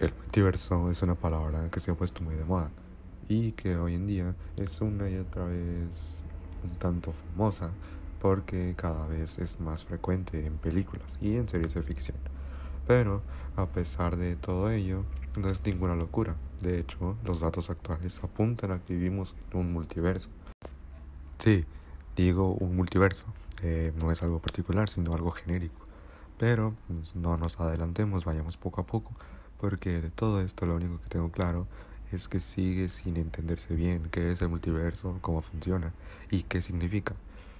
El multiverso es una palabra que se ha puesto muy de moda y que hoy en día es una y otra vez un tanto famosa porque cada vez es más frecuente en películas y en series de ficción. Pero a pesar de todo ello, no es ninguna locura. De hecho, los datos actuales apuntan a que vivimos en un multiverso. Sí, digo un multiverso. Eh, no es algo particular, sino algo genérico. Pero pues, no nos adelantemos, vayamos poco a poco porque de todo esto lo único que tengo claro es que sigue sin entenderse bien qué es el multiverso, cómo funciona y qué significa.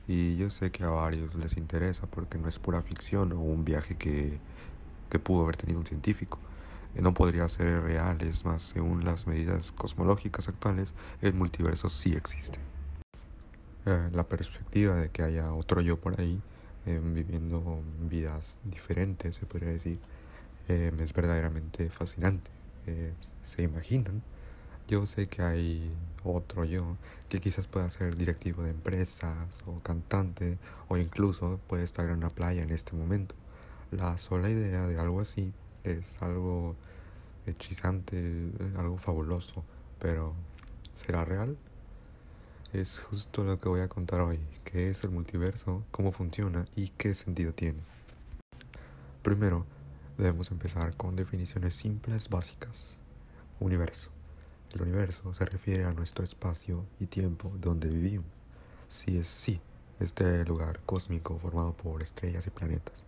Y yo sé que a varios les interesa porque no es pura ficción o un viaje que, que pudo haber tenido un científico. Eh, no podría ser real, es más, según las medidas cosmológicas actuales, el multiverso sí existe. Eh, la perspectiva de que haya otro yo por ahí, eh, viviendo vidas diferentes, se podría decir, Em, es verdaderamente fascinante. Eh, ¿Se imaginan? Yo sé que hay otro yo que quizás pueda ser directivo de empresas o cantante o incluso puede estar en una playa en este momento. La sola idea de algo así es algo hechizante, algo fabuloso, pero ¿será real? Es justo lo que voy a contar hoy, qué es el multiverso, cómo funciona y qué sentido tiene. Primero, Debemos empezar con definiciones simples básicas. Universo. El universo se refiere a nuestro espacio y tiempo donde vivimos. Si es sí, este lugar cósmico formado por estrellas y planetas.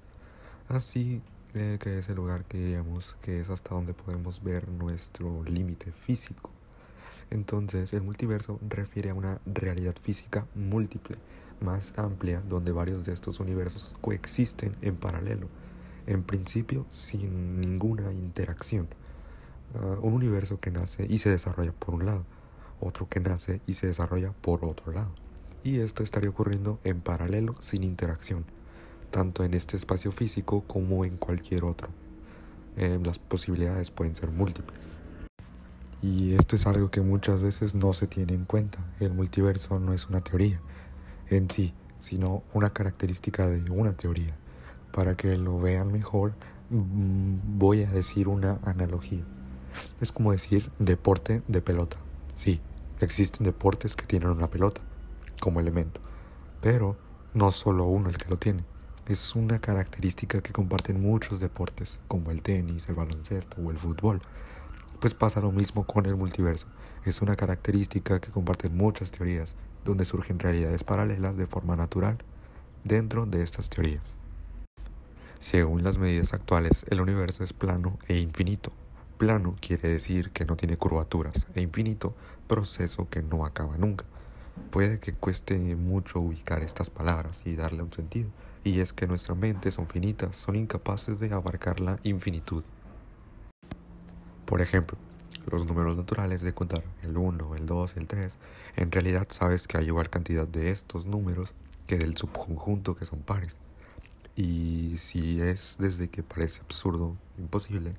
Así eh, que es el lugar que diríamos que es hasta donde podemos ver nuestro límite físico. Entonces, el multiverso refiere a una realidad física múltiple, más amplia, donde varios de estos universos coexisten en paralelo en principio sin ninguna interacción. Ah, un universo que nace y se desarrolla por un lado, otro que nace y se desarrolla por otro lado. Y esto estaría ocurriendo en paralelo sin interacción, tanto en este espacio físico como en cualquier otro. Eh, las posibilidades pueden ser múltiples. Y esto es algo que muchas veces no se tiene en cuenta. El multiverso no es una teoría en sí, sino una característica de una teoría. Para que lo vean mejor, mm, voy a decir una analogía. Es como decir deporte de pelota. Sí, existen deportes que tienen una pelota como elemento, pero no solo uno el que lo tiene. Es una característica que comparten muchos deportes, como el tenis, el baloncesto o el fútbol. Pues pasa lo mismo con el multiverso. Es una característica que comparten muchas teorías, donde surgen realidades paralelas de forma natural dentro de estas teorías. Según las medidas actuales, el universo es plano e infinito. Plano quiere decir que no tiene curvaturas e infinito, proceso que no acaba nunca. Puede que cueste mucho ubicar estas palabras y darle un sentido, y es que nuestras mentes son finitas, son incapaces de abarcar la infinitud. Por ejemplo, los números naturales de contar el 1, el 2, el 3, en realidad sabes que hay igual cantidad de estos números que del subconjunto que son pares. Y si es desde que parece absurdo, imposible,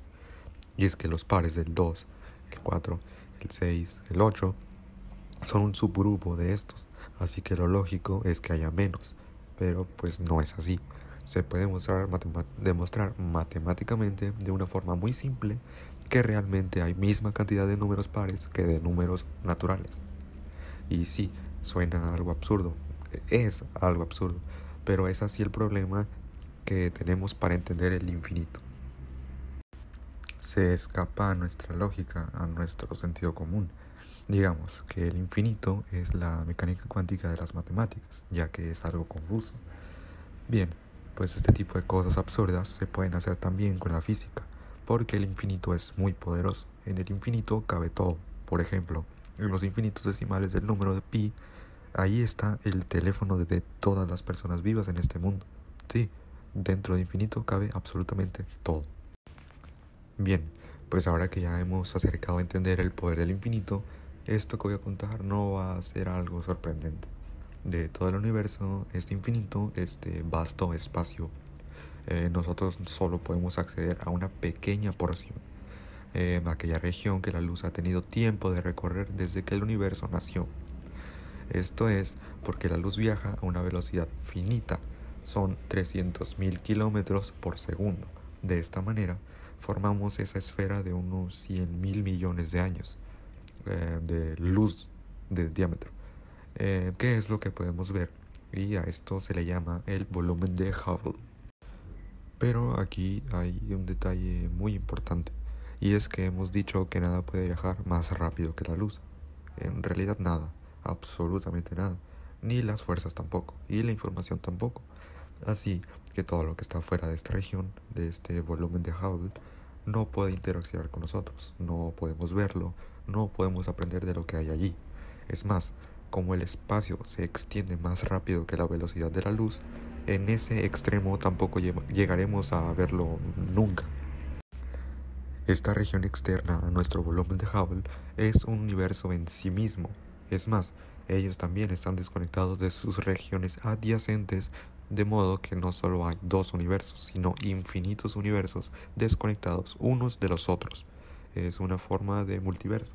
y es que los pares del 2, el 4, el 6, el 8 son un subgrupo de estos, así que lo lógico es que haya menos, pero pues no es así. Se puede demostrar, demostrar matemáticamente de una forma muy simple que realmente hay misma cantidad de números pares que de números naturales. Y sí, suena algo absurdo, es algo absurdo, pero es así el problema que tenemos para entender el infinito. Se escapa a nuestra lógica, a nuestro sentido común. Digamos que el infinito es la mecánica cuántica de las matemáticas, ya que es algo confuso. Bien, pues este tipo de cosas absurdas se pueden hacer también con la física, porque el infinito es muy poderoso. En el infinito cabe todo. Por ejemplo, en los infinitos decimales del número de pi, ahí está el teléfono de todas las personas vivas en este mundo. Sí, dentro de infinito cabe absolutamente todo. Bien, pues ahora que ya hemos acercado a entender el poder del infinito, esto que voy a contar no va a ser algo sorprendente. De todo el universo, este infinito, este vasto espacio, eh, nosotros solo podemos acceder a una pequeña porción, eh, aquella región que la luz ha tenido tiempo de recorrer desde que el universo nació. Esto es porque la luz viaja a una velocidad finita son 300.000 kilómetros por segundo. De esta manera, formamos esa esfera de unos 100 mil millones de años eh, de luz de diámetro. Eh, ¿Qué es lo que podemos ver? Y a esto se le llama el volumen de Hubble. Pero aquí hay un detalle muy importante, y es que hemos dicho que nada puede viajar más rápido que la luz. En realidad nada, absolutamente nada, ni las fuerzas tampoco, y la información tampoco. Así que todo lo que está fuera de esta región, de este volumen de Hubble, no puede interaccionar con nosotros, no podemos verlo, no podemos aprender de lo que hay allí. Es más, como el espacio se extiende más rápido que la velocidad de la luz, en ese extremo tampoco llegaremos a verlo nunca. Esta región externa a nuestro volumen de Hubble es un universo en sí mismo. Es más, ellos también están desconectados de sus regiones adyacentes, de modo que no solo hay dos universos, sino infinitos universos desconectados unos de los otros. Es una forma de multiverso.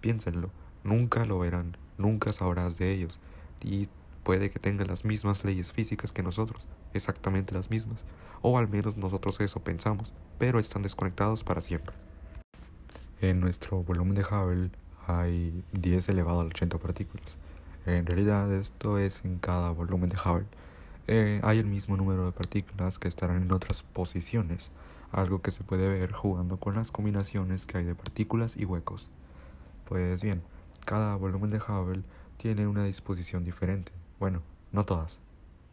Piénsenlo, nunca lo verán, nunca sabrás de ellos, y puede que tengan las mismas leyes físicas que nosotros, exactamente las mismas, o al menos nosotros eso pensamos, pero están desconectados para siempre. En nuestro volumen de Hubble hay 10 elevado al 80 partículas. En realidad esto es en cada volumen de Hubble. Eh, hay el mismo número de partículas que estarán en otras posiciones, algo que se puede ver jugando con las combinaciones que hay de partículas y huecos. Pues bien, cada volumen de Hubble tiene una disposición diferente. Bueno, no todas.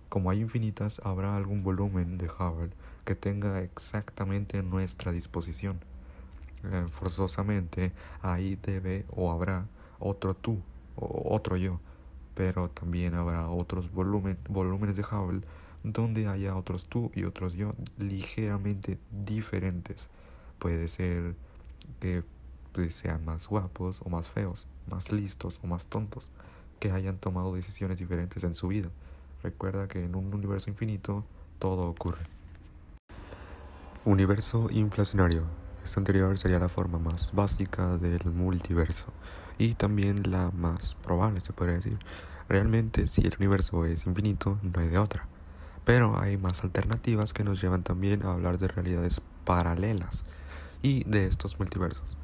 Como hay infinitas, habrá algún volumen de Hubble que tenga exactamente nuestra disposición. Eh, forzosamente ahí debe o habrá otro tú o otro yo, pero también habrá otros volumen, volúmenes de Hubble donde haya otros tú y otros yo ligeramente diferentes. Puede ser que pues, sean más guapos o más feos, más listos o más tontos que hayan tomado decisiones diferentes en su vida. Recuerda que en un universo infinito todo ocurre. Universo inflacionario. Esta anterior sería la forma más básica del multiverso y también la más probable, se podría decir. Realmente, si el universo es infinito, no hay de otra. Pero hay más alternativas que nos llevan también a hablar de realidades paralelas y de estos multiversos.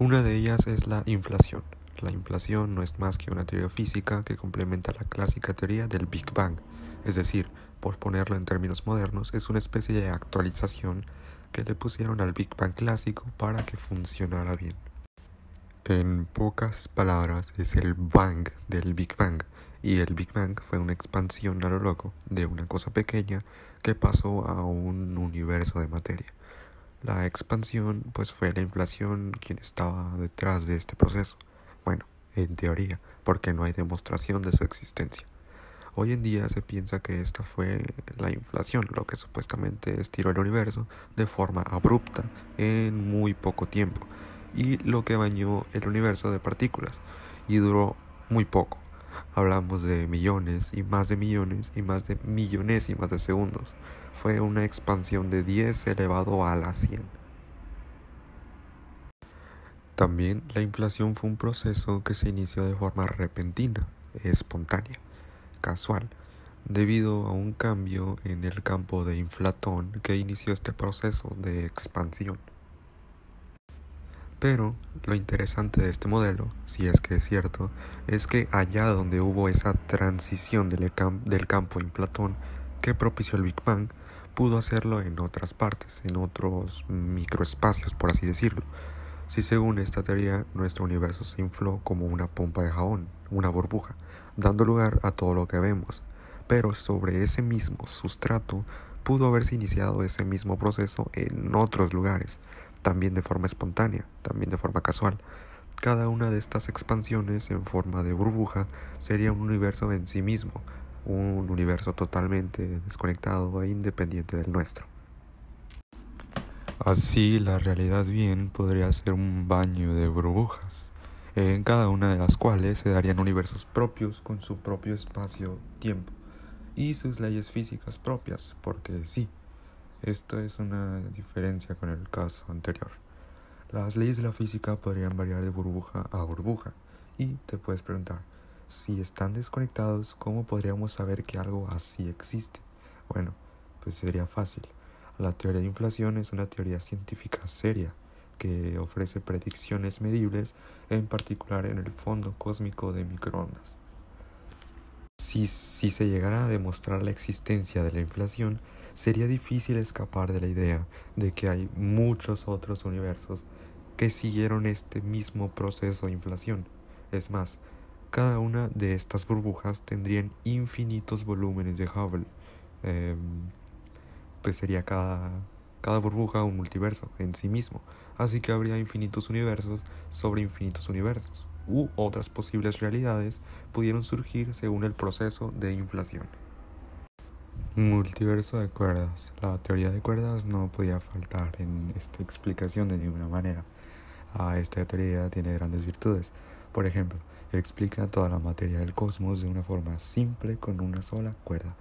Una de ellas es la inflación. La inflación no es más que una teoría física que complementa la clásica teoría del Big Bang, es decir, por ponerlo en términos modernos, es una especie de actualización que le pusieron al Big Bang clásico para que funcionara bien. En pocas palabras, es el Bang del Big Bang, y el Big Bang fue una expansión a lo loco de una cosa pequeña que pasó a un universo de materia. La expansión pues fue la inflación quien estaba detrás de este proceso. Bueno, en teoría, porque no hay demostración de su existencia. Hoy en día se piensa que esta fue la inflación, lo que supuestamente estiró el universo de forma abrupta en muy poco tiempo, y lo que bañó el universo de partículas, y duró muy poco. Hablamos de millones y más de millones y más de millonésimas de segundos. Fue una expansión de 10 elevado a la 100. También la inflación fue un proceso que se inició de forma repentina, espontánea, casual, debido a un cambio en el campo de inflatón que inició este proceso de expansión. Pero lo interesante de este modelo, si es que es cierto, es que allá donde hubo esa transición del, del campo inflatón que propició el Big Bang, pudo hacerlo en otras partes, en otros microespacios, por así decirlo si según esta teoría nuestro universo se infló como una pompa de jabón, una burbuja, dando lugar a todo lo que vemos, pero sobre ese mismo sustrato pudo haberse iniciado ese mismo proceso en otros lugares, también de forma espontánea, también de forma casual. Cada una de estas expansiones en forma de burbuja sería un universo en sí mismo, un universo totalmente desconectado e independiente del nuestro. Así la realidad bien podría ser un baño de burbujas, en cada una de las cuales se darían universos propios con su propio espacio-tiempo y sus leyes físicas propias, porque sí, esto es una diferencia con el caso anterior. Las leyes de la física podrían variar de burbuja a burbuja y te puedes preguntar, si están desconectados, ¿cómo podríamos saber que algo así existe? Bueno, pues sería fácil La teoría de inflación es una teoría científica seria que ofrece predicciones medibles, en particular en el fondo cósmico de microondas. Si, si, se llegara a demostrar la existencia de la inflación, sería difícil escapar de la idea de que hay muchos otros universos que siguieron este mismo proceso de inflación. Es más, cada una de estas burbujas tendrían infinitos volúmenes de Hubble. Eh, pues sería cada, cada burbuja un multiverso en sí mismo. Así que habría infinitos universos sobre infinitos universos. U otras posibles realidades pudieron surgir según el proceso de inflación. Multiverso de cuerdas. La teoría de cuerdas no podía faltar en esta explicación de ninguna manera. Ah, esta teoría tiene grandes virtudes. Por ejemplo, explica toda la materia del cosmos de una forma simple con una sola cuerda.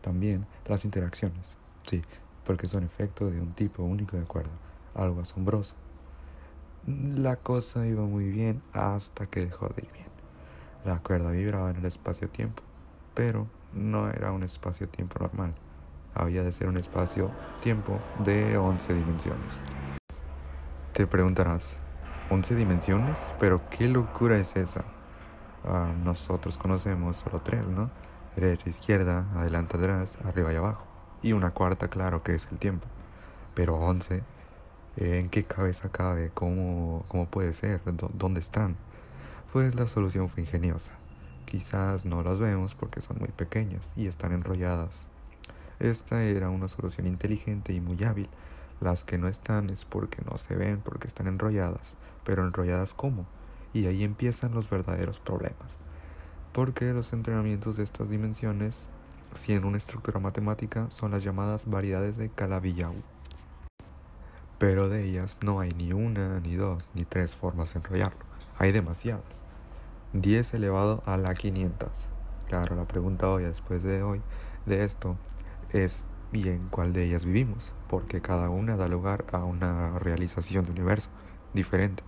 También las interacciones. Sí, porque son efecto de un tipo único de cuerda, algo asombroso. La cosa iba muy bien hasta que dejó de ir bien. La cuerda vibraba en el espacio-tiempo, pero no era un espacio-tiempo normal. Había de ser un espacio-tiempo de 11 dimensiones. Te preguntarás, ¿11 dimensiones? Pero qué locura es esa. Ah, nosotros conocemos solo tres, ¿no? Derecha, izquierda, adelante, atrás, arriba y abajo y una cuarta, claro, que es el tiempo. Pero 11, ¿en qué cabeza cabe? ¿Cómo, cómo puede ser? ¿Dónde están? Pues la solución fue ingeniosa. Quizás no las vemos porque son muy pequeñas y están enrolladas. Esta era una solución inteligente y muy hábil. Las que no están es porque no se ven, porque están enrolladas. Pero enrolladas cómo? Y ahí empiezan los verdaderos problemas. Porque los entrenamientos de estas dimensiones si en una estructura matemática son las llamadas variedades de Calabi-Yau. Pero de ellas no hay ni una, ni dos, ni tres formas de enrollarlo. Hay demasiadas. 10 elevado a la 500. Claro, la pregunta hoy, después de hoy, de esto, es bien cuál de ellas vivimos, porque cada una da lugar a una realización de universo diferente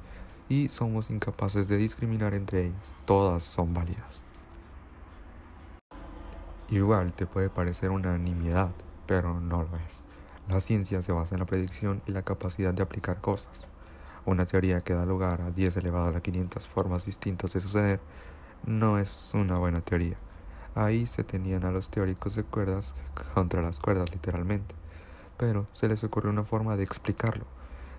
y somos incapaces de discriminar entre ellas. Todas son válidas. Igual te puede parecer una nimiedad, pero no lo es. La ciencia se basa en la predicción y la capacidad de aplicar cosas. Una teoría que da lugar a 10 elevado a la 500 formas distintas de suceder no es una buena teoría. Ahí se tenían a los teóricos de cuerdas contra las cuerdas literalmente, pero se les ocurrió una forma de explicarlo.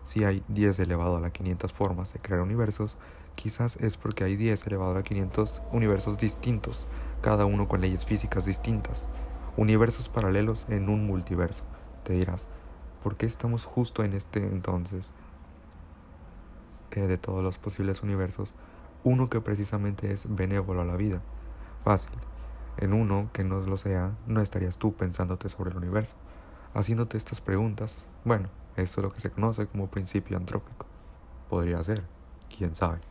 Si hay 10 elevado a la 500 formas de crear universos, quizás es porque hay 10 elevado a la 500 universos distintos, cada uno con leyes físicas distintas, universos paralelos en un multiverso. Te dirás, ¿por qué estamos justo en este entonces eh, de todos los posibles universos? Uno que precisamente es benévolo a la vida. Fácil. En uno que no lo sea, no estarías tú pensándote sobre el universo, haciéndote estas preguntas. Bueno, esto es lo que se conoce como principio antrópico. Podría ser, quién sabe.